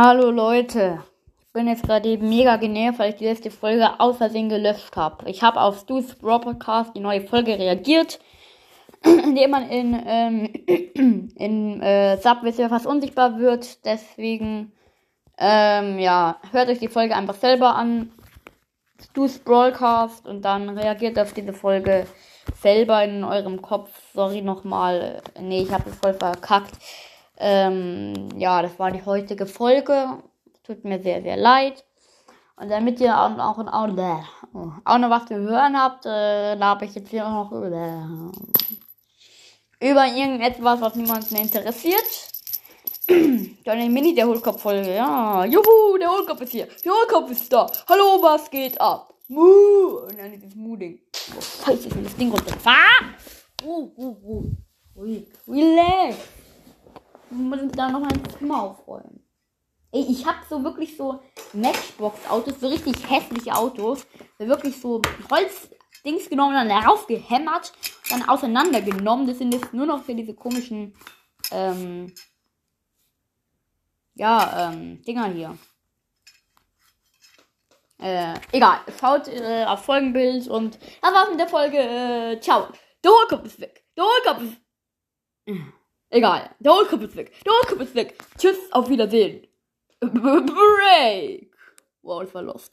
Hallo Leute, ich bin jetzt gerade eben mega genervt, weil ich die letzte Folge aus gelöscht habe. Ich habe auf Stu's Brawl Podcast die neue Folge reagiert, indem man in, ähm, in äh, Subway fast unsichtbar wird. Deswegen, ähm, ja, hört euch die Folge einfach selber an. Stu's Broadcast und dann reagiert auf diese Folge selber in eurem Kopf. Sorry nochmal. Nee, ich habe es voll verkackt. Ähm, ja, das war die heutige Folge. Tut mir sehr, sehr leid. Und damit ihr auch, auch, auch, auch noch was zu hören habt, äh, habe ich jetzt hier noch über, über irgendetwas, was niemanden interessiert. Dann Mini der Hohlkopf-Folge. Ja, juhu, der Hohlkopf ist hier. Der Hohlkopf ist da. Hallo, was geht ab? Mu. Und dann dieses Mu-Ding. Oh, scheiße, ist mir das Ding runtergefahren. Uh, uh, uh. Relax ich da noch ein Zimmer aufräumen. Ey, ich hab so wirklich so Matchbox-Autos, so richtig hässliche Autos. Wirklich so Holzdings genommen, dann darauf gehämmert, dann auseinandergenommen. Das sind jetzt nur noch für diese komischen, ähm, ja, ähm, Dinger hier. Äh, egal. Schaut äh, auf Folgenbild und das war's mit der Folge. Äh, ciao. Der Hohlkopf ist weg. Der Hohlkopf ist... Egal. Der Hohlkopf ist weg. Der Hohlkopf ist weg. Tschüss, auf Wiedersehen. Break. Wow, das war lost.